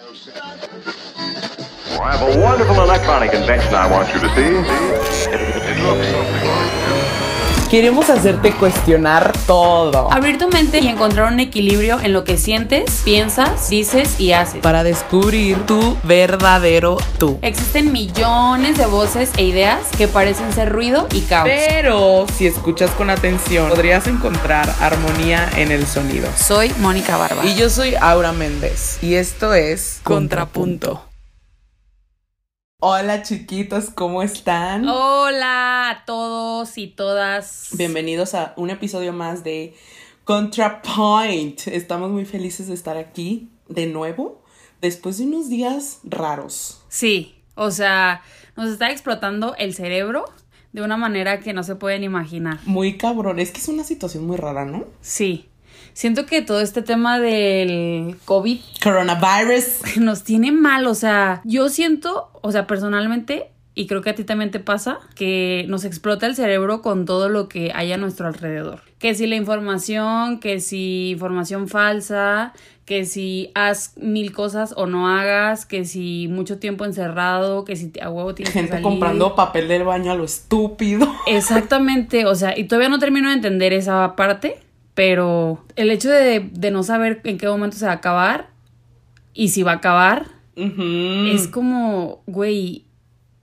Well, I have a wonderful electronic invention I want you to see. It, looks something like this. Queremos hacerte cuestionar todo Abrir tu mente y encontrar un equilibrio en lo que sientes, piensas, dices y haces. para descubrir tu verdadero tú. Existen millones de voces e ideas que parecen ser ruido y caos. Pero si escuchas con atención, podrías encontrar armonía en el sonido. Soy Mónica Barba. Y yo soy Aura Méndez y esto es Contrapunto. Hola chiquitos, ¿cómo están? Hola a todos y todas. Bienvenidos a un episodio más de ContraPoint. Estamos muy felices de estar aquí de nuevo después de unos días raros. Sí, o sea, nos está explotando el cerebro de una manera que no se pueden imaginar. Muy cabrón, es que es una situación muy rara, ¿no? Sí. Siento que todo este tema del COVID Coronavirus. nos tiene mal, o sea, yo siento, o sea, personalmente, y creo que a ti también te pasa, que nos explota el cerebro con todo lo que hay a nuestro alrededor. Que si la información, que si información falsa, que si haz mil cosas o no hagas, que si mucho tiempo encerrado, que si a huevo tienes que Gente salir. comprando papel del baño a lo estúpido. Exactamente, o sea, y todavía no termino de entender esa parte, pero el hecho de, de no saber en qué momento se va a acabar y si va a acabar, es como, güey,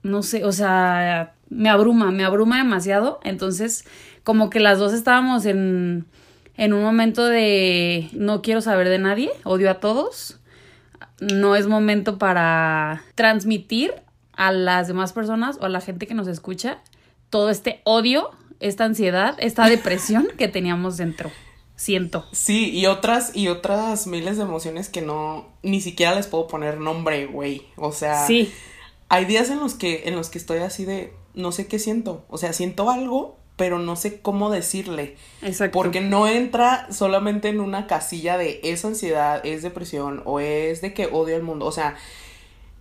no sé, o sea, me abruma, me abruma demasiado. Entonces, como que las dos estábamos en, en un momento de no quiero saber de nadie, odio a todos. No es momento para transmitir a las demás personas o a la gente que nos escucha todo este odio, esta ansiedad, esta depresión que teníamos dentro. Siento. Sí, y otras, y otras miles de emociones que no, ni siquiera les puedo poner nombre, güey. O sea, Sí, hay días en los que, en los que estoy así de, no sé qué siento. O sea, siento algo, pero no sé cómo decirle. exacto. Porque no entra solamente en una casilla de es ansiedad, es depresión o es de que odio al mundo. O sea,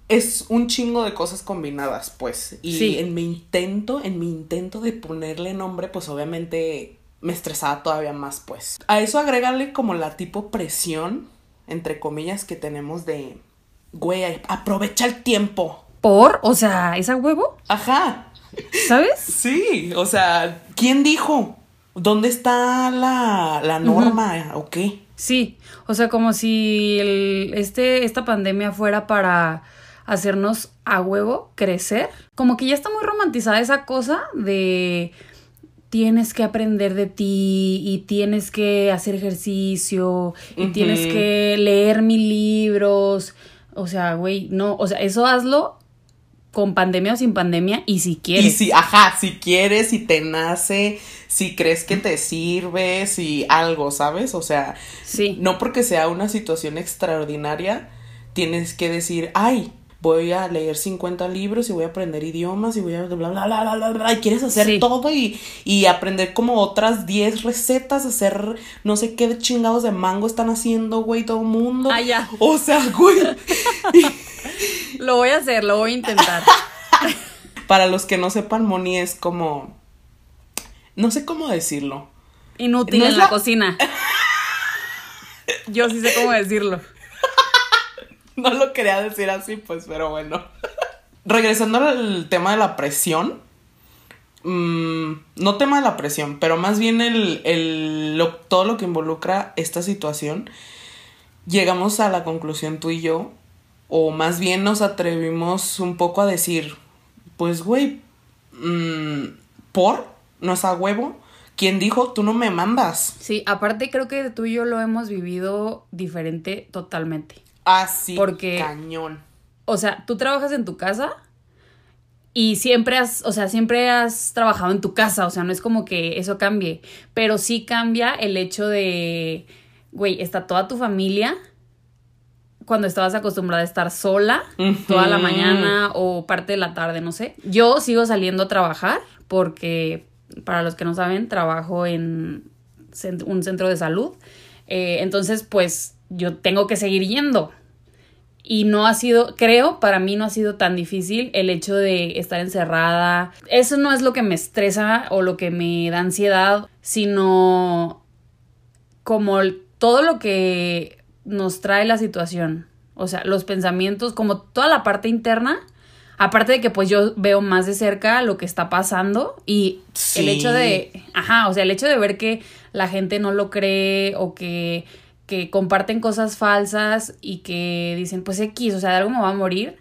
es un chingo de cosas combinadas, pues. Y Sí. en mi intento, en mi intento de ponerle nombre, pues obviamente me estresaba todavía más, pues. A eso agrégale como la tipo presión, entre comillas, que tenemos de, güey, aprovecha el tiempo. ¿Por? O sea, ¿esa huevo? Ajá. ¿Sabes? Sí, o sea, ¿quién dijo? ¿Dónde está la, la norma o qué? Sí, o sea, como si el, este, esta pandemia fuera para hacernos a huevo crecer. Como que ya está muy romantizada esa cosa de tienes que aprender de ti y tienes que hacer ejercicio y tienes que leer mil libros. O sea, güey, no, o sea, eso hazlo con pandemia o sin pandemia y si quieres. Y si, ajá, si quieres, si te nace, si crees que te sirve, si algo, ¿sabes? O sea, Sí. no porque sea una situación extraordinaria, tienes que decir, ay, voy a leer 50 libros y voy a aprender idiomas y voy a bla bla bla bla bla, bla", y quieres hacer Sí. todo y, y aprender como otras 10 recetas, hacer no sé qué chingados de mango están haciendo, güey, todo el mundo. Ah, ya. O sea, güey. Lo voy a hacer, lo voy a intentar. Para los que no sepan, Moni es como. No sé cómo decirlo. Inútil No en la- cocina. Yo sí sé cómo decirlo. No lo quería decir así, pues, pero bueno. Regresando al tema de la presión. mm, no tema de la presión, pero más bien el, el- lo- todo lo que involucra esta situación. Llegamos a la conclusión tú y yo, o más bien nos atrevimos un poco a decir, pues, güey, mm, por, no es a huevo. ¿Quién dijo? Tú no me mandas. Sí, aparte creo que tú y yo lo hemos vivido diferente totalmente. Así, Porque- cañón. O sea, tú trabajas en tu casa y siempre has, o sea, siempre has trabajado en tu casa, o sea, no es como que eso cambie, pero sí cambia el hecho de, güey, está toda tu familia cuando estabas acostumbrada a estar sola toda la mañana o parte de la tarde, no sé. Yo sigo saliendo a trabajar porque, para los que no saben, trabajo en un centro de salud. Eh, entonces, pues yo tengo que seguir yendo. Y no ha sido, creo, para mí no ha sido tan difícil el hecho de estar encerrada. Eso no es lo que me estresa o lo que me da ansiedad, sino como todo lo que nos trae la situación. O sea, los pensamientos, como toda la parte interna, aparte de que pues yo veo más de cerca lo que está pasando y el hecho de, ajá, o sea, el hecho de ver que la gente no lo cree o que, que comparten cosas falsas y que dicen, pues X, o sea, de algo me va a morir,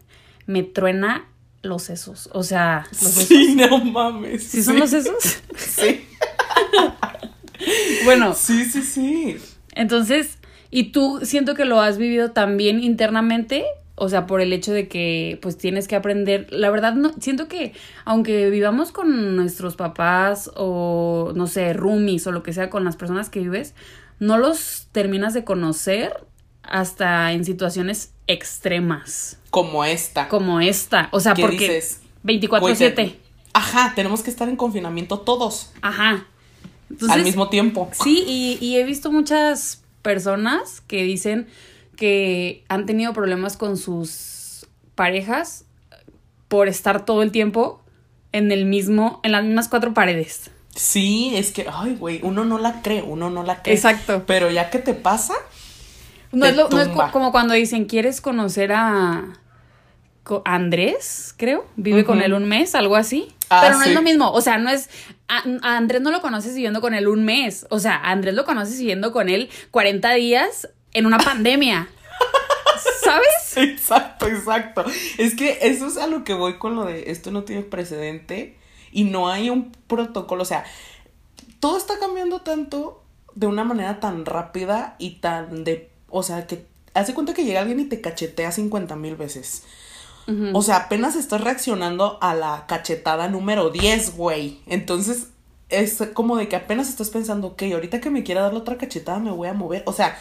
me truena los sesos. O sea, los sesos. Sí, no mames. ¿Sí son los sesos? Sí. bueno, Sí, sí, sí. entonces, ¿y tú siento que lo has vivido también internamente? O sea, por el hecho de que pues tienes que aprender. La verdad, no, siento que aunque vivamos con nuestros papás o no sé, roomies o lo que sea con las personas que vives, no los terminas de conocer hasta en situaciones extremas, Como esta. como esta. O sea, ¿Qué porque dices? 24/7. Güey, Ajá, tenemos que estar en confinamiento todos Ajá. Entonces, al mismo tiempo. Sí, y, y he visto muchas personas que dicen que han tenido problemas con sus parejas por estar todo el tiempo en el mismo, en las mismas cuatro paredes. Sí, es que, ay, güey, uno no la cree, uno no la cree. Exacto. Pero ya que te pasa, No Te es, lo- no es como cuando dicen, ¿quieres conocer a Andrés? Creo. Vive con él un mes, algo así. Ah, Pero no sí. es lo mismo. O sea, no es. A, a Andrés no lo conoces viviendo con él un mes. O sea, a Andrés lo conoces viviendo con él 40 días en una pandemia. ¿Sabes? Exacto, exacto. Es que eso es a lo que voy con lo de esto no tiene precedente y no hay un protocolo. O sea, todo está cambiando tanto de una manera tan rápida y tan de. O sea, que hace cuenta que llega alguien y te cachetea 50 mil veces. O sea, apenas estás reaccionando a la cachetada número 10, güey. Entonces, es como de que apenas estás pensando, ok, ahorita que me quiera dar la otra cachetada me voy a mover. O sea,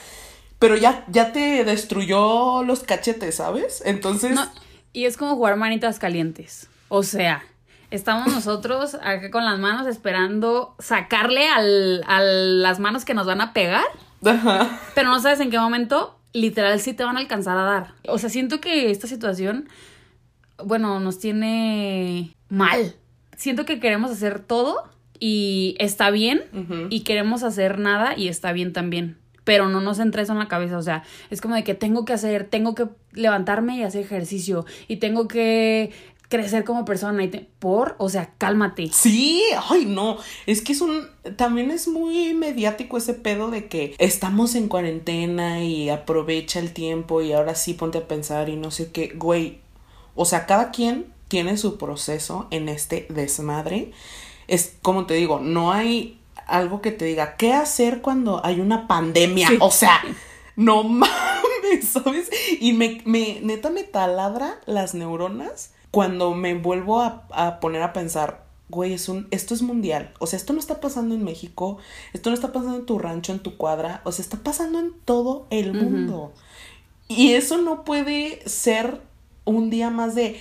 pero ya, ya te destruyó los cachetes, ¿sabes? Entonces, No, y es como jugar manitas calientes. O sea, estamos nosotros acá con las manos esperando sacarle al, a las manos que nos van a pegar. ajá. Pero no sabes en qué momento, literal, sí te van a alcanzar a dar. O sea, siento que esta situación, bueno, nos tiene mal. Siento que queremos hacer todo y está bien, y queremos hacer nada y está bien también. Pero no nos entra eso en la cabeza, o sea, es como de que tengo que hacer, tengo que levantarme y hacer ejercicio, y tengo que crecer como persona, y te- por, o sea, cálmate. Sí, ay no, es que es un, también es muy mediático ese pedo de que estamos en cuarentena y aprovecha el tiempo y ahora sí ponte a pensar y no sé qué, güey, o sea, cada quien tiene su proceso en este desmadre, es como te digo, no hay algo que te diga qué hacer cuando hay una pandemia, Sí. o sea, no mames, ¿sabes? Y me, me, neta me taladra las neuronas cuando me vuelvo a, a poner a pensar, güey, es un, esto es mundial. O sea, esto no está pasando en México, esto no está pasando en tu rancho, en tu cuadra, o sea, está pasando en todo el mundo. Y eso no puede ser un día más de,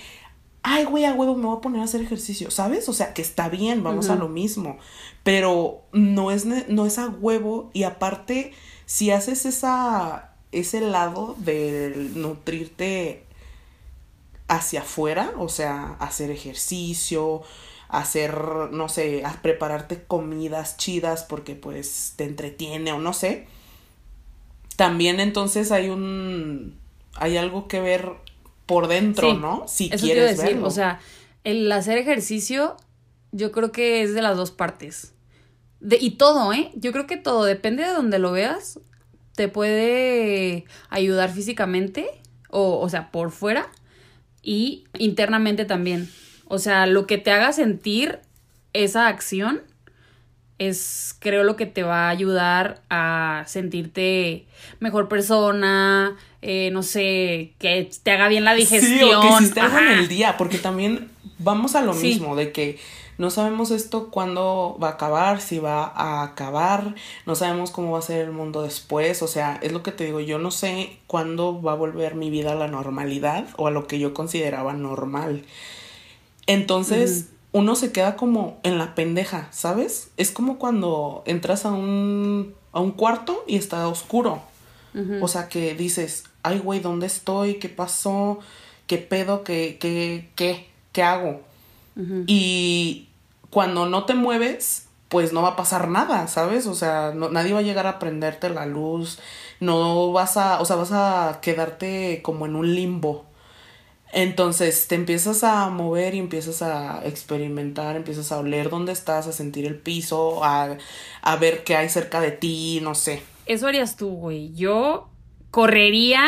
ay, güey, a huevo, me voy a poner a hacer ejercicio, ¿sabes? O sea, que está bien, vamos a lo mismo, pero no es, no es a huevo y aparte, si haces esa, ese lado de nutrirte hacia afuera, o sea, hacer ejercicio, hacer, no sé, a prepararte comidas chidas porque pues te entretiene o no sé. También entonces hay un hay algo que ver por dentro, Sí, ¿no? Si Eso te iba a quieres decir, verlo. o sea, el hacer ejercicio, yo creo que es de las dos partes. De, y todo, ¿eh? Yo creo que todo, depende de donde lo veas, te puede ayudar físicamente, o, o sea, por fuera, y internamente también. O sea, lo que te haga sentir esa acción es, creo, lo que te va a ayudar a sentirte mejor persona, eh, no sé, que te haga bien la digestión. Sí, o que hiciste algo en Ajá. el día, porque también vamos a lo Sí. mismo, de que no sabemos esto cuándo va a acabar, si va a acabar, no sabemos cómo va a ser el mundo después, o sea, es lo que te digo, yo no sé cuándo va a volver mi vida a la normalidad o a lo que yo consideraba normal. Entonces, uno se queda como en la pendeja, ¿sabes? Es como cuando entras a un, a un cuarto y está oscuro. O sea, que dices, ay, güey, ¿dónde estoy? ¿Qué pasó? ¿Qué pedo? ¿Qué, qué, qué, qué hago? Y cuando no te mueves, pues no va a pasar nada, ¿sabes? O sea, no- nadie va a llegar a prenderte la luz, no vas a, o sea, vas a quedarte como en un limbo. Entonces te empiezas a mover y empiezas a experimentar, empiezas a oler dónde estás, a sentir el piso, a, a ver qué hay cerca de ti, no sé. Eso harías tú, güey. Yo correría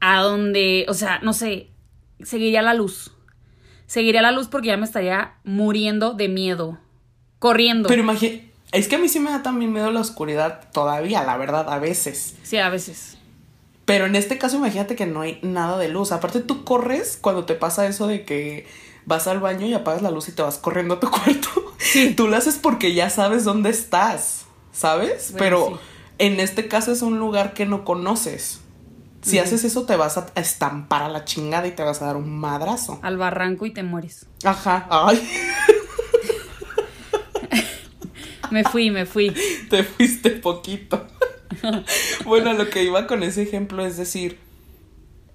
a donde, o sea, no sé, seguiría la luz. Seguiría la luz porque ya me estaría muriendo de miedo. Corriendo. Pero imagínate, es que a mí sí me da también miedo la oscuridad todavía, la verdad, a veces. Sí, a veces. Pero en este caso imagínate que no hay nada de luz. Aparte tú corres cuando te pasa eso de que vas al baño y apagas la luz y te vas corriendo a tu cuarto. Sí. Tú lo haces porque ya sabes dónde estás, ¿sabes? Bueno, Pero sí. en este caso es un lugar que no conoces. Si haces eso te vas a estampar a la chingada y te vas a dar un madrazo. Al barranco y te mueres. Ajá. Ay, Me fui, me fui. te fuiste poquito. bueno, lo que iba con ese ejemplo es decir,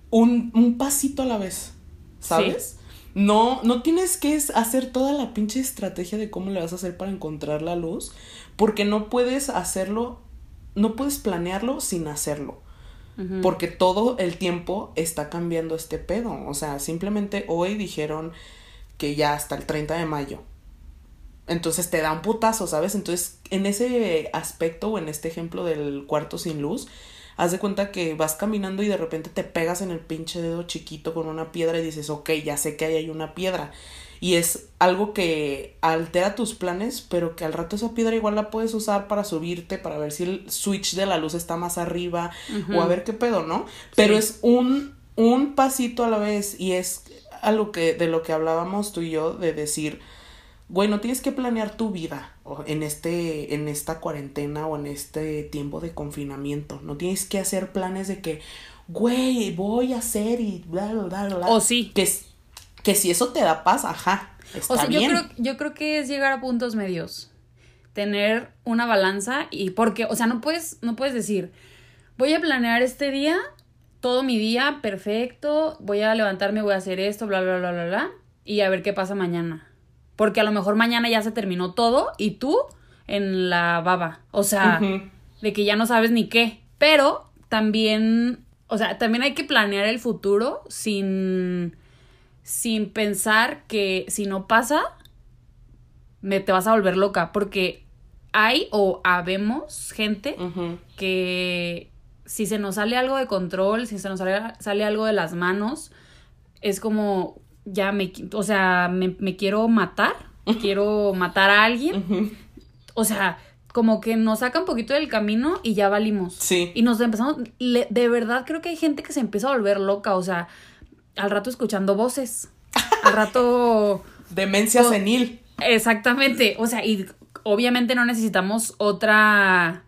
un, un pasito a la vez, ¿sabes? No, no tienes que hacer toda la pinche estrategia de cómo le vas a hacer para encontrar la luz, porque no puedes hacerlo, no puedes planearlo sin hacerlo. Porque todo el tiempo está cambiando este pedo. O sea, simplemente hoy dijeron que ya hasta el 30 de mayo. Entonces te da un putazo, ¿sabes? Entonces, en ese aspecto o en este ejemplo del cuarto sin luz, haz de cuenta que vas caminando y de repente te pegas en el pinche dedo chiquito con una piedra y dices, ok, ya sé que ahí hay una piedra. Y es algo que altera tus planes, pero que al rato esa piedra igual la puedes usar para subirte, para ver si el switch de la luz está más arriba o a ver qué pedo, ¿no? Pero Sí. es un, un pasito a la vez y es a lo que, de lo que hablábamos tú y yo, de decir, güey, no tienes que planear tu vida en este, en esta cuarentena o en este tiempo de confinamiento. No tienes que hacer planes de que, güey, voy a hacer y bla, bla, bla. O sí. Que, que si eso te da paz, ajá. Está O sea, yo bien. creo, yo creo que es llegar a puntos medios. Tener una balanza y porque, o sea, no puedes, no puedes decir, voy a planear este día, todo mi día, perfecto, voy a levantarme, voy a hacer esto, bla, bla, bla, bla, bla, y a ver qué pasa mañana. Porque a lo mejor mañana ya se terminó todo y tú en la baba. O sea, de que ya no sabes ni qué. Pero también, o sea, también hay que planear el futuro sin, sin pensar que si no pasa, me te vas a volver loca. Porque hay o habemos gente que si se nos sale algo de control, si se nos sale, sale algo de las manos, es como, ya me, o sea, me, me quiero matar, quiero matar a alguien. O sea, como que nos saca un poquito del camino y ya valimos. Sí. Y nos empezamos, le- de verdad creo que hay gente que se empieza a volver loca, o sea, al rato escuchando voces, al rato... Demencia O- senil. Exactamente, o sea, y obviamente no necesitamos otra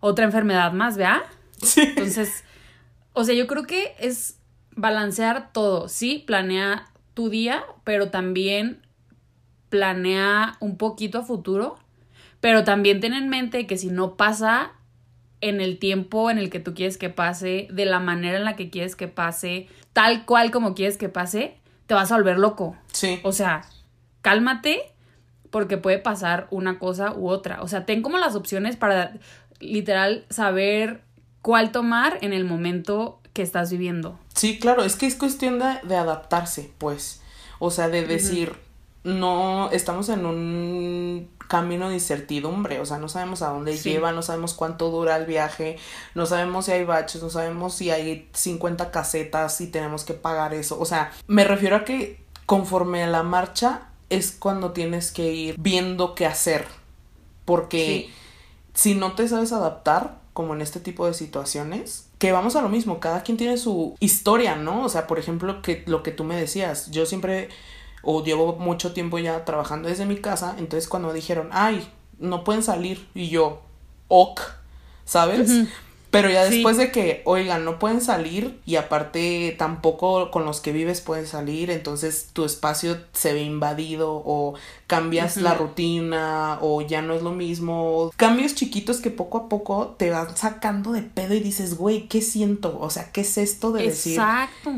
otra enfermedad más, ¿verdad? Sí. Entonces, o sea, yo creo que es balancear todo, sí, planea tu día, pero también planea un poquito a futuro, pero también ten en mente que si no pasa en el tiempo en el que tú quieres que pase, de la manera en la que quieres que pase, tal cual como quieres que pase, te vas a volver loco. Sí. O sea, cálmate porque puede pasar una cosa u otra. O sea, ten como las opciones para literal saber cuál tomar en el momento que estás viviendo. Sí, claro, es que es cuestión de, de adaptarse, pues. O sea, de decir, no, estamos en un camino de incertidumbre, o sea, no sabemos a dónde Sí. lleva, no sabemos cuánto dura el viaje, no sabemos si hay baches, no sabemos si hay 50 casetas, si tenemos que pagar eso. O sea, me refiero a que conforme a la marcha es cuando tienes que ir viendo qué hacer. Porque Sí. si no te sabes adaptar, como en este tipo de situaciones, que vamos a lo mismo, cada quien tiene su historia, ¿no? O sea, por ejemplo, que lo que tú me decías, yo siempre, o llevo mucho tiempo ya trabajando desde mi casa, entonces cuando me dijeron, ay, no pueden salir, y yo, ok, ¿sabes? Pero ya Sí. después de que, oigan, no pueden salir y aparte tampoco con los que vives pueden salir, entonces tu espacio se ve invadido o cambias la rutina o ya no es lo mismo. Cambios chiquitos que poco a poco te van sacando de pedo y dices, güey, ¿qué siento? O sea, ¿qué es esto de decir? Exacto.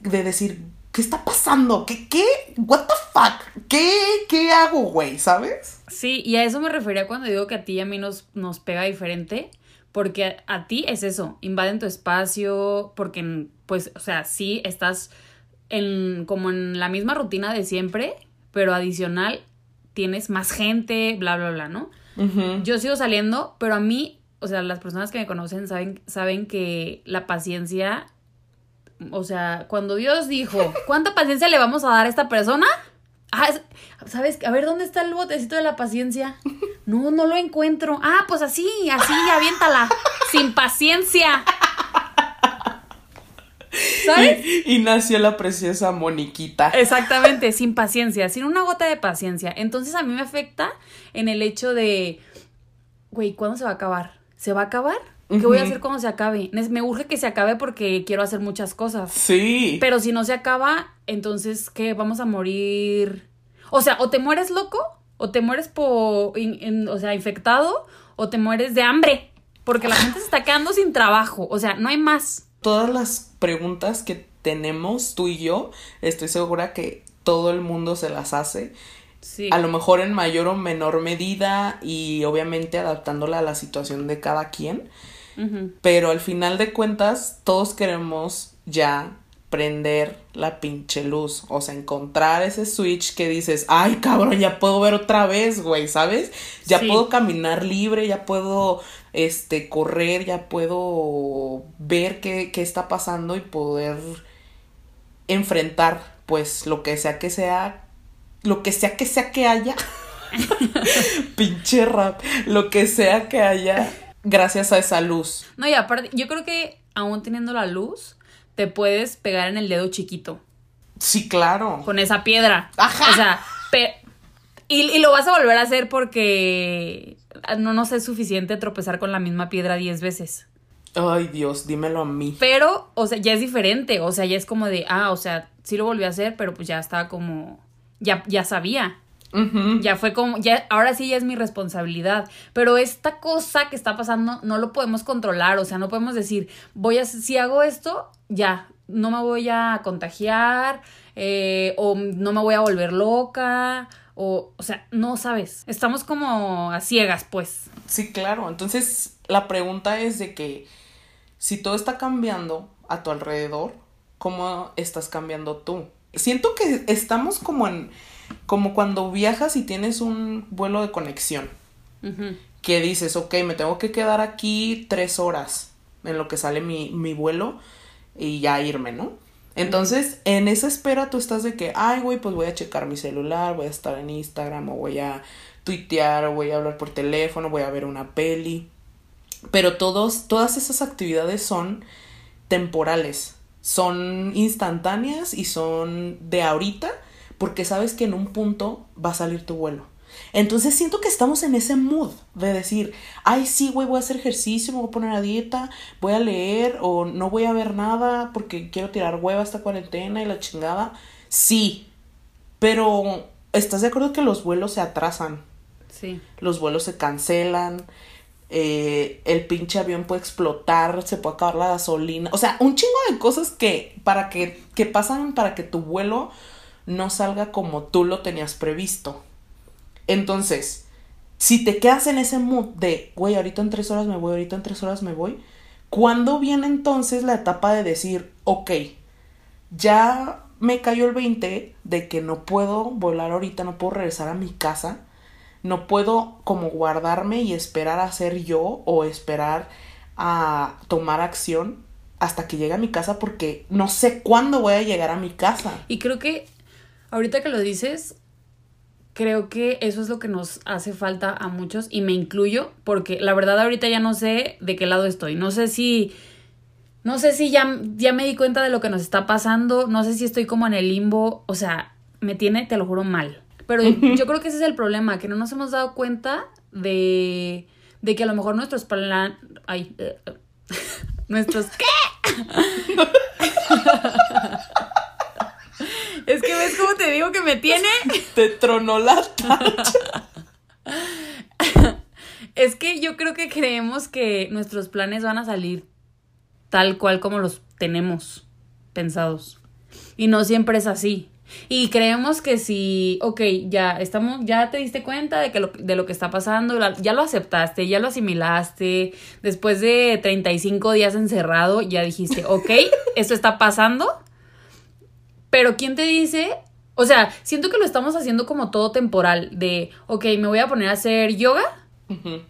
De decir, ¿qué está pasando? ¿Qué, qué? ¿What the fuck? ¿Qué, qué hago, güey? ¿Sabes? Sí, y a eso me refería cuando digo que a ti y a mí nos, nos pega diferente, Porque a, ti es eso, invaden tu espacio, porque, pues, o sea, sí estás en, como en la misma rutina de siempre, pero adicional tienes más gente, bla, bla, bla, ¿no? Yo sigo saliendo, pero a mí, o sea, las personas que me conocen saben, saben que la paciencia, o sea, cuando Dios dijo, ¿cuánta paciencia le vamos a dar a esta persona? Ah, ¿sabes? A ver, ¿dónde está el botecito de la paciencia? No, no lo encuentro. Ah, pues así, así, aviéntala. Sin paciencia. ¿Sabes? Y, nació la preciosa Moniquita. Exactamente, sin paciencia, sin una gota de paciencia. Entonces a mí me afecta en el hecho de, güey, ¿cuándo se va a acabar? ¿Se va a acabar? ¿Qué voy a hacer cuando se acabe? Me urge que se acabe porque quiero hacer muchas cosas. Sí. Pero si no se acaba, entonces, ¿qué? Vamos a morir. O sea, o te mueres loco, o te mueres por, o sea, infectado, o te mueres de hambre. Porque la gente se está quedando sin trabajo. O sea, no hay más. Todas las preguntas que tenemos tú y yo, estoy segura que todo el mundo se las hace. Sí. A lo mejor en mayor o menor medida y obviamente adaptándola a la situación de cada quien. Pero al final de cuentas, todos queremos ya prender la pinche luz. O sea, encontrar ese switch que dices, ay cabrón, ya puedo ver otra vez, güey, ¿sabes? Ya puedo caminar libre, ya puedo este correr, ya puedo ver qué, qué está pasando y poder enfrentar, pues, lo que sea que sea, lo que sea que sea que haya. pinche rap, lo que sea que haya gracias a esa luz. No, y aparte, yo creo que aún teniendo la luz, te puedes pegar en el dedo chiquito. Sí, claro. Con esa piedra. Ajá. O sea, y, lo vas a volver a hacer porque no nos es suficiente tropezar con la misma piedra diez veces. Ay, Dios, dímelo a mí. Pero, o sea, ya es diferente. O sea, ya es como de, ah, o sea, sí lo volví a hacer, pero pues ya estaba como. Ya, ya sabía. Ya fue como, ya, ahora sí ya es mi responsabilidad. Pero esta cosa que está pasando no lo podemos controlar. O sea, no podemos decir, voy a, si hago esto, ya, no me voy a contagiar, eh, o no me voy a volver loca, o, o sea, no sabes. Estamos como a ciegas, pues. Sí, claro. Entonces, la pregunta es de que si todo está cambiando a tu alrededor, ¿cómo estás cambiando tú? Siento que estamos como en como cuando viajas y tienes un vuelo de conexión. Que dices, ok, me tengo que quedar aquí tres horas en lo que sale mi, mi vuelo y ya irme, ¿no? Entonces, en esa espera tú estás de que, ay, güey, pues voy a checar mi celular, voy a estar en Instagram, o voy a tuitear, o voy a hablar por teléfono, voy a ver una peli. Pero todos, todas esas actividades son temporales, son instantáneas y son de ahorita porque sabes que en un punto va a salir tu vuelo. Entonces siento que estamos en ese mood de decir, ay, sí, güey, voy a hacer ejercicio, me voy a poner a dieta, voy a leer o no voy a ver nada porque quiero tirar hueva esta cuarentena y la chingada. Sí, pero ¿estás de acuerdo que los vuelos se atrasan? Sí. Los vuelos se cancelan, eh, el pinche avión puede explotar, se puede acabar la gasolina, o sea, un chingo de cosas que para que, que pasan para que tu vuelo no salga como tú lo tenías previsto. Entonces, si te quedas en ese mood de, güey, ahorita en tres horas me voy, ahorita en tres horas me voy, ¿cuándo viene entonces la etapa de decir, ok, ya me cayó el 20 de que no puedo volar ahorita, no puedo regresar a mi casa, no puedo como guardarme y esperar a ser yo o esperar a tomar acción hasta que llegue a mi casa porque no sé cuándo voy a llegar a mi casa. Y creo que Ahorita que lo dices, creo que eso es lo que nos hace falta a muchos y me incluyo porque la verdad ahorita ya no sé de qué lado estoy. No sé si no sé si ya ya me di cuenta de lo que nos está pasando, no sé si estoy como en el limbo, o sea, me tiene, te lo juro, mal. Pero yo creo que ese es el problema, que no nos hemos dado cuenta de de que a lo mejor nuestros plan ay, nuestros ¿qué? Es que ves cómo te digo que me tiene. Te tronó la Es que yo creo que creemos que nuestros planes van a salir tal cual como los tenemos pensados. Y no siempre es así. Y creemos que si, ok, ya estamos, ya te diste cuenta de que lo, de lo que está pasando, ya lo aceptaste, ya lo asimilaste, después de 35 días encerrado, ya dijiste, ok, esto está pasando, pero ¿quién te dice? O sea, siento que lo estamos haciendo como todo temporal, de, ok, me voy a poner a hacer yoga,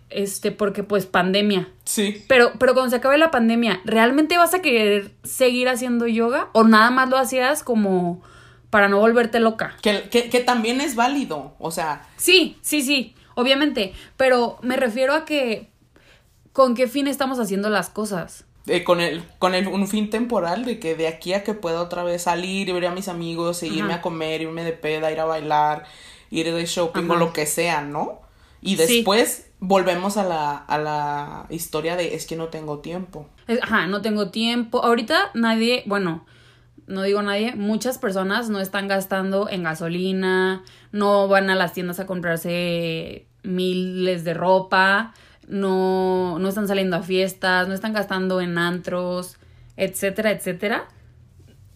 este, porque pues pandemia. Sí. Pero, pero cuando se acabe la pandemia, ¿realmente vas a querer seguir haciendo yoga? ¿O nada más lo hacías como para no volverte loca? Que, que, que también es válido. O sea, Sí, sí, sí, obviamente. Pero me refiero a que con qué fin estamos haciendo las cosas. Eh, con el, con el, un fin temporal de que de aquí a que pueda otra vez salir y ver a mis amigos, e irme Ajá. a comer, irme de peda, ir a bailar, ir de shopping o Ajá. lo que sea, ¿no? Y Sí. después volvemos a la, a la historia de es que no tengo tiempo. Ajá, no tengo tiempo. Ahorita nadie, bueno, no digo nadie, muchas personas no están gastando en gasolina, no van a las tiendas a comprarse miles de ropa, no, no están saliendo a fiestas, no están gastando en antros, etcétera, etcétera.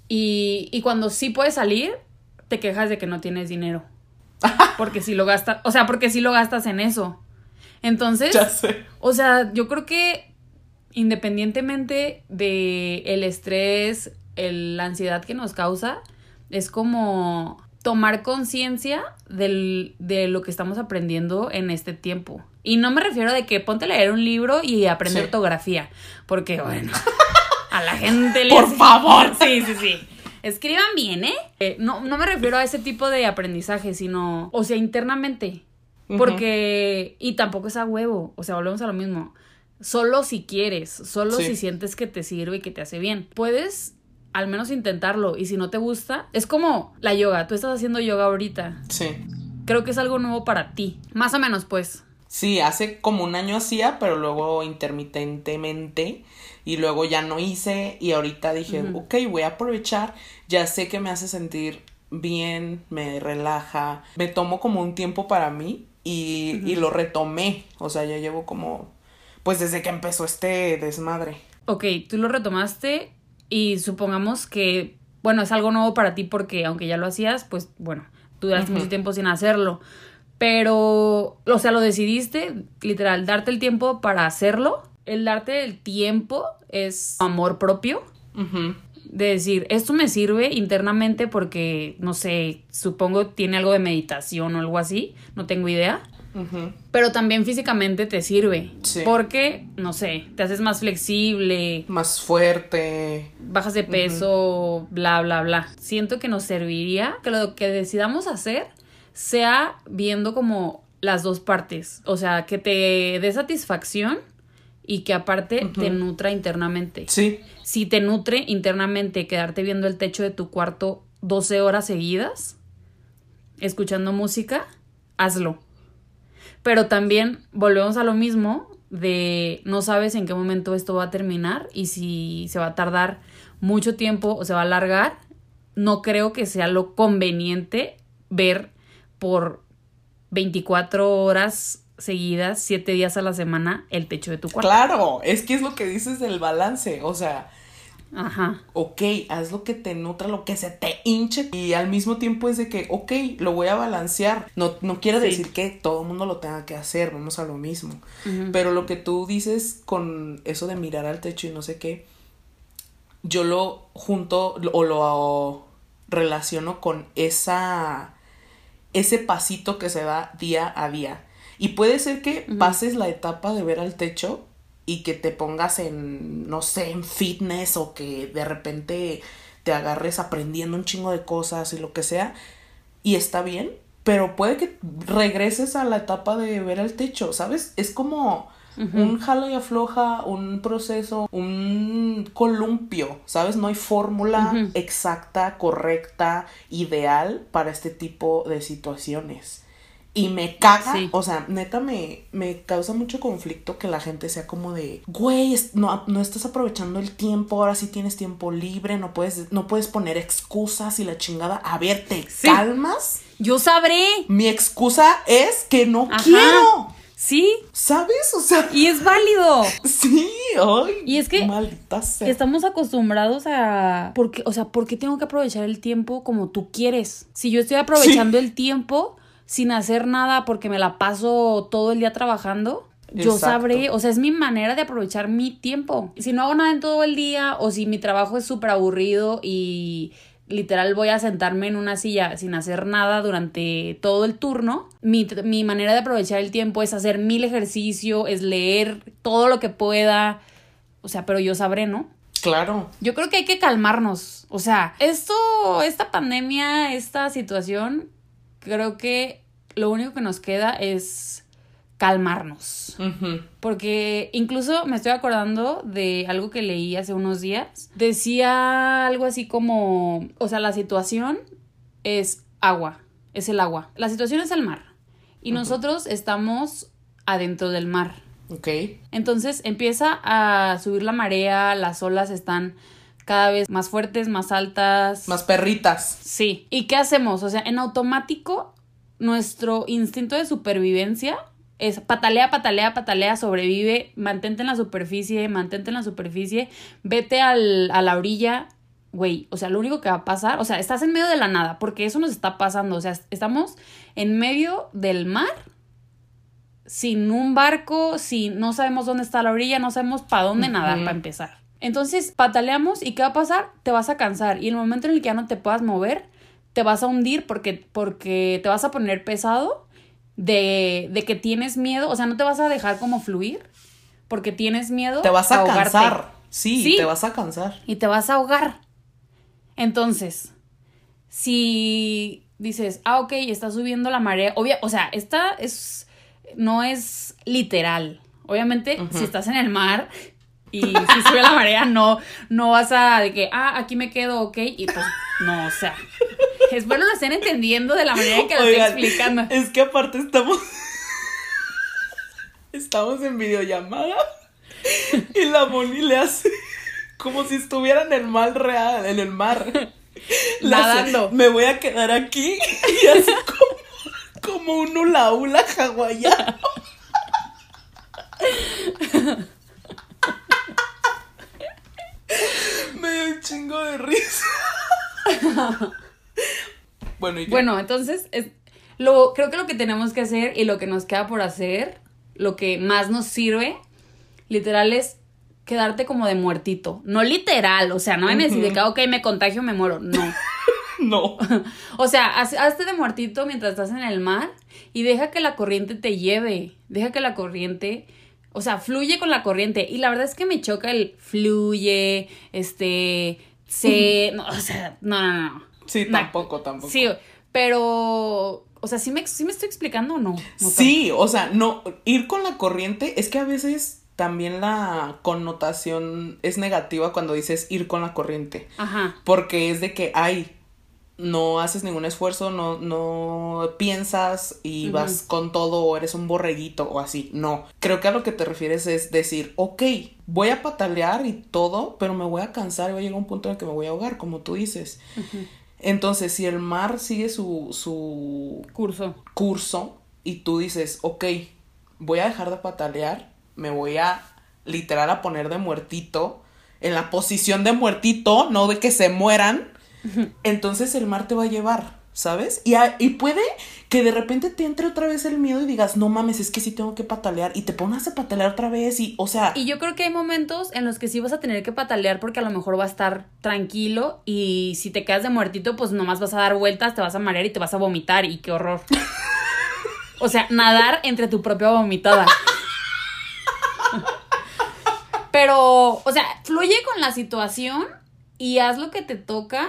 Y, y cuando sí puedes salir, te quejas de que no tienes dinero. Porque si lo gastas, o sea, porque si lo gastas en eso. Entonces, Ya sé. o sea, yo creo que independientemente de el estrés, el- la ansiedad que nos causa, es como tomar conciencia de lo que estamos aprendiendo en este tiempo. Y no me refiero de que ponte a leer un libro y aprender Sí. ortografía, porque bueno, a la gente le Por hace- favor. Sí, sí, sí. Escriban bien, ¿eh? Eh, no, no me refiero a ese tipo de aprendizaje, sino, o sea, internamente. Porque, y tampoco es a huevo, o sea, volvemos a lo mismo. Solo si quieres, solo Sí. si sientes que te sirve y que te hace bien. Puedes al menos intentarlo y si no te gusta, es como la yoga, tú estás haciendo yoga ahorita. Sí. Creo que es algo nuevo para ti. Más o menos, pues. Sí, hace como un año hacía, pero luego intermitentemente y luego ya no hice y ahorita dije, ok, voy a aprovechar, ya sé que me hace sentir bien, me relaja, me tomo como un tiempo para mí y, y lo retomé, o sea, ya llevo como, pues desde que empezó este desmadre. Ok, tú lo retomaste y supongamos que, bueno, es algo nuevo para ti porque aunque ya lo hacías, pues bueno, duraste mucho tiempo sin hacerlo. Pero, o sea, lo decidiste, literal, darte el tiempo para hacerlo. El darte el tiempo es amor propio. Ujú. De decir, esto me sirve internamente porque, no sé, supongo tiene algo de meditación o algo así, no tengo idea. Ujú. Pero también físicamente te sirve. Sí. Porque, no sé, te haces más flexible, Más fuerte. bajas de peso, bla, bla, bla. Siento que nos serviría que lo que decidamos hacer sea viendo como las dos partes. O sea, que te dé satisfacción y que aparte te nutra internamente. Sí, Si te nutre internamente quedarte viendo el techo de tu cuarto 12 horas seguidas, escuchando música, hazlo. Pero también volvemos a lo mismo de no sabes en qué momento esto va a terminar y si se va a tardar mucho tiempo o se va a alargar, no creo que sea lo conveniente ver por 24 horas seguidas, 7 días a la semana, el techo de tu cuarto. claro, es que es lo que dices del balance, o sea, Ajá. ok, haz lo que te nutra, lo que se te hinche. Y al mismo tiempo es de que, ok, lo voy a balancear. No, no quiere Sí. decir que todo el mundo lo tenga que hacer, vamos a lo mismo. Pero lo que tú dices con eso de mirar al techo y no sé qué, yo lo junto o lo relaciono con esa ese pasito que se da día a día. Y puede ser que pases la etapa de ver al techo y que te pongas en, no sé, en fitness o que de repente te agarres aprendiendo un chingo de cosas y lo que sea. Y está bien, pero puede que regreses a la etapa de ver al techo, ¿sabes? Es como un jala y afloja, un proceso, un columpio, ¿sabes? No hay fórmula exacta, correcta, ideal para este tipo de situaciones. Y me caga, Sí. o sea, neta me, me causa mucho conflicto que la gente sea como de, güey, no, no estás aprovechando el tiempo, ahora sí tienes tiempo libre, no puedes, no puedes poner excusas y la chingada. A ver, ¿te Sí. calmas? Yo sabré. Mi excusa es que no Ajá. quiero. Sí, ¿Sabes? O sea, y es válido. sí, ay. Y es que Maldita sea. Estamos acostumbrados a. Porque, o sea, ¿por qué tengo que aprovechar el tiempo como tú quieres? Si yo estoy aprovechando el tiempo sin hacer nada porque me la paso todo el día trabajando, yo Exacto. sabré, o sea, es mi manera de aprovechar mi tiempo. Si no hago nada en todo el día o si mi trabajo es súper aburrido y literal voy a sentarme en una silla sin hacer nada durante todo el turno, mi, mi manera de aprovechar el tiempo es hacer mil ejercicio, es leer todo lo que pueda. O sea, pero yo sabré, ¿no? Claro. Yo creo que hay que calmarnos. O sea, esto, esta pandemia, esta situación, creo que lo único que nos queda es calmarnos. Porque incluso me estoy acordando de algo que leí hace unos días. Decía algo así como, o sea, la situación es agua, es el agua. La situación es el mar. Y nosotros estamos adentro del mar. Ok. Entonces empieza a subir la marea, las olas están cada vez más fuertes, más altas. Más perritas. Sí. ¿Y qué hacemos? O sea, en automático, nuestro instinto de supervivencia es patalea, patalea, patalea, sobrevive, mantente en la superficie, mantente en la superficie, vete al, a la orilla. Güey, o sea, lo único que va a pasar, o sea, estás en medio de la nada, porque eso nos está pasando, o sea, estamos en medio del mar, sin un barco, sin, no sabemos dónde está la orilla, no sabemos para dónde nadar para empezar. Entonces, pataleamos y ¿qué va a pasar? Te vas a cansar y el momento en el que ya no te puedas mover, te vas a hundir porque, porque te vas a poner pesado de, de que tienes miedo, o sea, no te vas a dejar como fluir porque tienes miedo. Te vas a cansar. Sí, Sí. te vas a cansar. Y te vas a ahogar. Entonces, si dices, ah, ok, está subiendo la marea, obvia, o sea, esta es, no es literal. Obviamente, si estás en el mar y si sube la marea, no, no vas a de que, ah, aquí me quedo, ok, y pues, no, o sea, espero lo estén entendiendo de la manera en que lo estoy explicando. Es que aparte estamos. estamos en videollamada. Y la Moni le hace. Como si estuviera en el mar real, en el mar. Nadando. Me voy a quedar aquí. Y así como, como un hula hula hawaiano. Me dio un chingo de risa. Bueno, ¿y qué? Bueno, entonces, es, lo, creo que lo que tenemos que hacer y lo que nos queda por hacer, lo que más nos sirve, literal es quedarte como de muertito. No literal, o sea, no decir de que, ok, me contagio, me muero. No. No. O sea, haz- hazte de muertito mientras estás en el mar y deja que la corriente te lleve. Deja que la corriente, o sea, fluye con la corriente. Y la verdad es que me choca el fluye, este, se, no, o sea, no, no, no. Sí, Nah. tampoco, tampoco. Sí, pero, o sea, ¿sí me, sí me estoy explicando o no? No Sí, o sea, no, ir con la corriente es que a veces también la connotación es negativa cuando dices ir con la corriente. Ajá. Porque es de que, ay, no haces ningún esfuerzo, no, no piensas y vas con todo o eres un borreguito o así. No. Creo que a lo que te refieres es decir, ok, voy a patalear y todo, pero me voy a cansar y va a llegar un punto en el que me voy a ahogar, como tú dices. Entonces, si el mar sigue su, su Curso. curso y tú dices, ok, voy a dejar de patalear, me voy a literal a poner de muertito, en la posición de muertito, no de que se mueran, entonces el mar te va a llevar, ¿sabes? Y, a- y puede que de repente te entre otra vez el miedo y digas, no mames, es que sí tengo que patalear y te pones a patalear otra vez y, o sea, Y yo creo que hay momentos en los que sí vas a tener que patalear porque a lo mejor va a estar tranquilo y si te quedas de muertito, pues nomás vas a dar vueltas, te vas a marear y te vas a vomitar y qué horror. O sea, nadar entre tu propia vomitada. Pero, o sea, fluye con la situación y haz lo que te toca,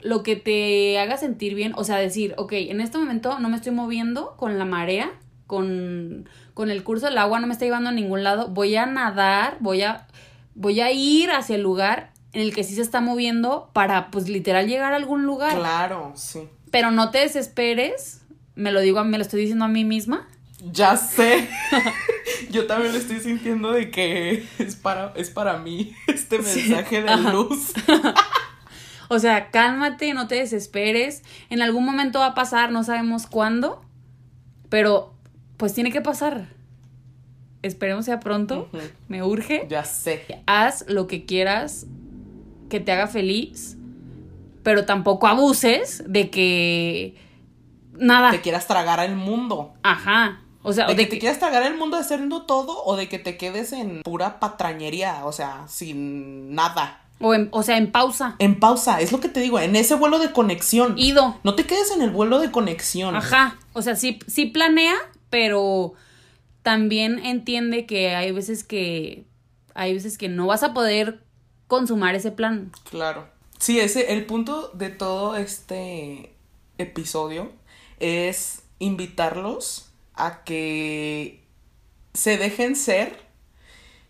lo que te haga sentir bien. O sea, decir, ok, en este momento no me estoy moviendo con la marea, con, con el curso del agua, no me está llevando a ningún lado. Voy a nadar, voy a, voy a ir hacia el lugar en el que sí se está moviendo para, pues, literal llegar a algún lugar. claro, sí. Pero no te desesperes. Me lo digo, me lo estoy diciendo a mí misma. Ya sé. Yo también lo estoy sintiendo de que es para, es para mí este Sí, mensaje de luz. O sea, cálmate, no te desesperes. En algún momento va a pasar, no sabemos cuándo, pero pues tiene que pasar. esperemos sea pronto, me urge. Ya sé. Haz lo que quieras que te haga feliz, pero tampoco abuses de que nada. Te quieras tragar el mundo. Ajá. O sea, De o que de te que, quieras tragar el mundo haciendo todo o de que te quedes en pura patrañería, o sea, sin nada. O, en- o sea, en pausa. En pausa, es lo que te digo, en ese vuelo de conexión. Ido. No te quedes en el vuelo de conexión. Ajá. O sea, sí, sí planea, pero también entiende que hay veces que hay veces que no vas a poder consumar ese plan. Claro. Sí, ese, el punto de todo este episodio es invitarlos a que se dejen ser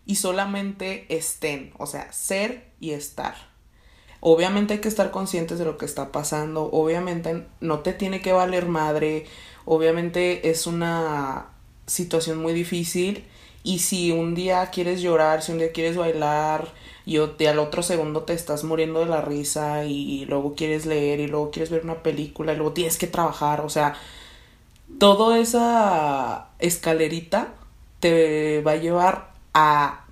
y solamente estén, o sea, ser y estar. Obviamente hay que estar conscientes de lo que está pasando, obviamente no te tiene que valer madre, obviamente es una situación muy difícil y si un día quieres llorar, si un día quieres bailar y, al otro segundo te estás muriendo de la risa y luego quieres leer y luego quieres ver una película y luego tienes que trabajar, o sea, toda esa escalerita te va a llevar a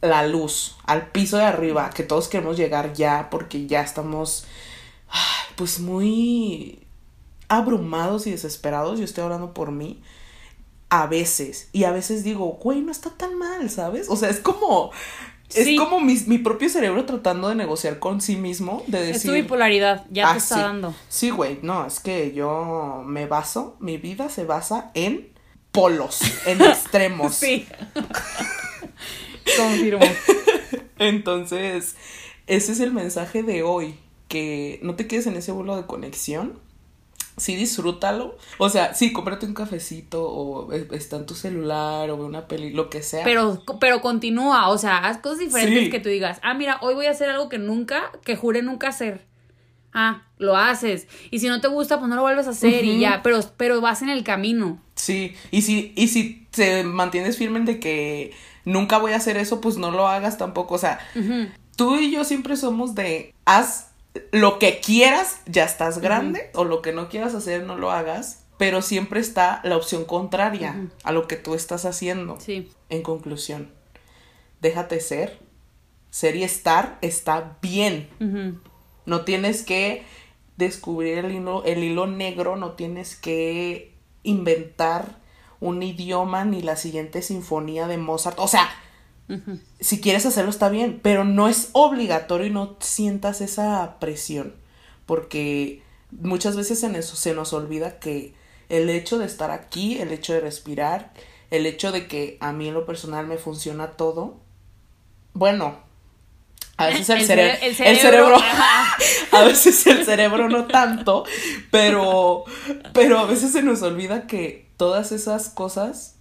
la luz, al piso de arriba, que todos queremos llegar ya porque ya estamos pues muy abrumados y desesperados, yo estoy hablando por mí, a veces, y a veces digo, güey, no está tan mal, ¿sabes? O sea, es como, es como mi, mi propio cerebro tratando de negociar con sí mismo, de Es tu decir... bipolaridad, ya "Ah, te está sí. dando. Sí, güey, no, es que yo me baso, mi vida se basa en polos, en extremos. Sí. Confirmo. Entonces, ese es el mensaje de hoy, que no te quedes en ese vuelo de conexión. Sí, disfrútalo. O sea, sí, cómprate un cafecito o eh, está en tu celular o ve una peli, lo que sea. Pero, pero continúa, o sea, haz cosas diferentes Sí. que tú digas, ah, mira, hoy voy a hacer algo que nunca, que juré nunca hacer. Ah, lo haces. Y si no te gusta, pues no lo vuelves a hacer y ya, pero, pero vas en el camino. Sí, y si, y si te mantienes firme de que nunca voy a hacer eso, pues no lo hagas tampoco. O sea, tú y yo siempre somos de haz lo que quieras, ya estás grande, o lo que no quieras hacer, no lo hagas, pero siempre está la opción contraria a lo que tú estás haciendo. Sí. En conclusión, déjate ser, ser y estar está bien. No tienes que descubrir el hilo, el hilo negro, no tienes que inventar un idioma ni la siguiente sinfonía de Mozart. O sea, si quieres hacerlo está bien, pero no es obligatorio y no sientas esa presión, porque muchas veces en eso se nos olvida que el hecho de estar aquí, el hecho de respirar, el hecho de que a mí en lo personal me funciona todo, bueno, a veces el, El cere- cere- el el cerebro, cerebro, a veces el cerebro no tanto, pero, pero a veces se nos olvida que todas esas cosas,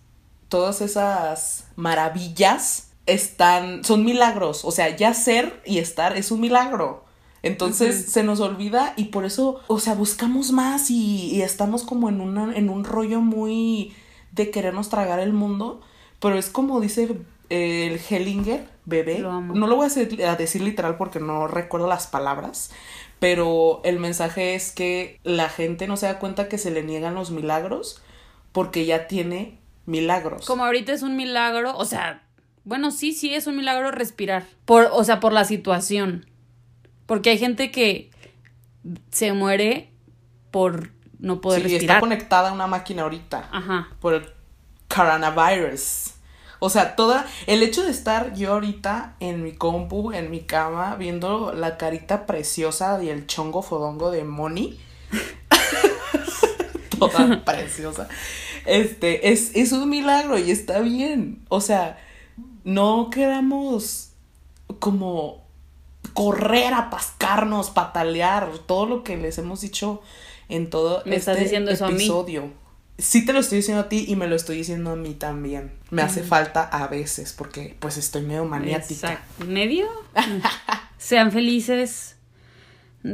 todas esas maravillas están, son milagros, o sea, ya ser y estar es un milagro. Entonces se nos olvida y por eso, o sea, buscamos más y, y estamos como en, una, en un rollo muy de querernos tragar el mundo, pero es como dice eh, el Hellinger, bebé, Lo no lo voy a, hacer- a decir literal porque no recuerdo las palabras, pero el mensaje es que la gente no se da cuenta que se le niegan los milagros porque ya tiene milagros. Como ahorita es un milagro, o sea, bueno, sí, sí es un milagro respirar. Por, o sea, por la situación. Porque hay gente que se muere por no poder Sí, está respirar. conectada a una máquina ahorita Ajá. por el coronavirus. O sea, toda el hecho de estar yo ahorita en mi compu, en mi cama, viendo la carita preciosa y el chongo fodongo de Moni. Toda preciosa. Este, es, es un milagro y está bien. O sea, no queramos como correr, apascarnos, patalear, todo lo que les hemos dicho en todo Me estás este diciendo eso a mí. episodio. Sí te lo estoy diciendo a ti y me lo estoy diciendo a mí también. Me hace falta a veces porque pues estoy medio maniática. Exacto. ¿Medio? Sean felices.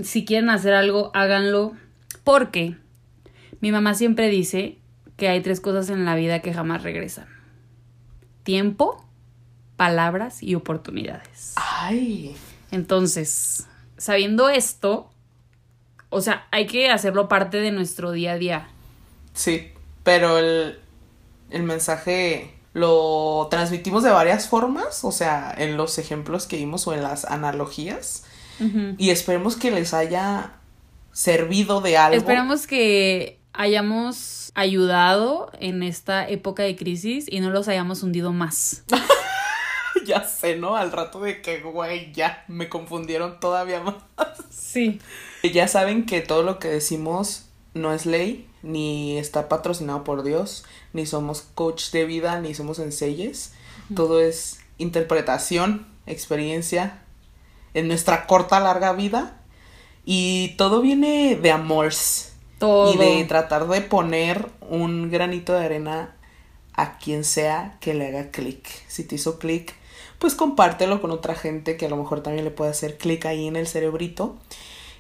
Si quieren hacer algo, háganlo. Porque mi mamá siempre dice que hay tres cosas en la vida que jamás regresan. Tiempo, palabras y oportunidades. Ay, Entonces, sabiendo esto, o sea, hay que hacerlo parte de nuestro día a día. sí, pero el, el mensaje lo transmitimos de varias formas, o sea, en los ejemplos que vimos o en las analogías. Y esperemos que les haya servido de algo. Esperamos que hayamos ayudado en esta época de crisis y no los hayamos hundido más. Ya sé, ¿no? Al rato de que, güey, ya me confundieron todavía más. Sí. Ya saben que todo lo que decimos no es ley, ni está patrocinado por Dios, ni somos coach de vida, ni somos enseyes. Todo es interpretación, experiencia en nuestra corta, larga vida. Y todo viene de amores. Todo. Y de tratar de poner un granito de arena a quien sea que le haga clic. Si te hizo clic, pues compártelo con otra gente que a lo mejor también le puede hacer clic ahí en el cerebrito.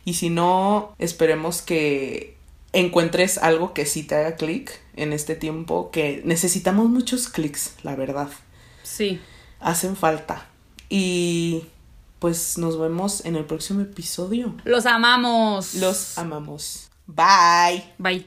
Y si no, esperemos que encuentres algo que sí te haga clic en este tiempo, que necesitamos muchos clics, la verdad. Sí. Hacen falta. Y pues nos vemos en el próximo episodio. Los amamos. Los amamos. Bye. Bye.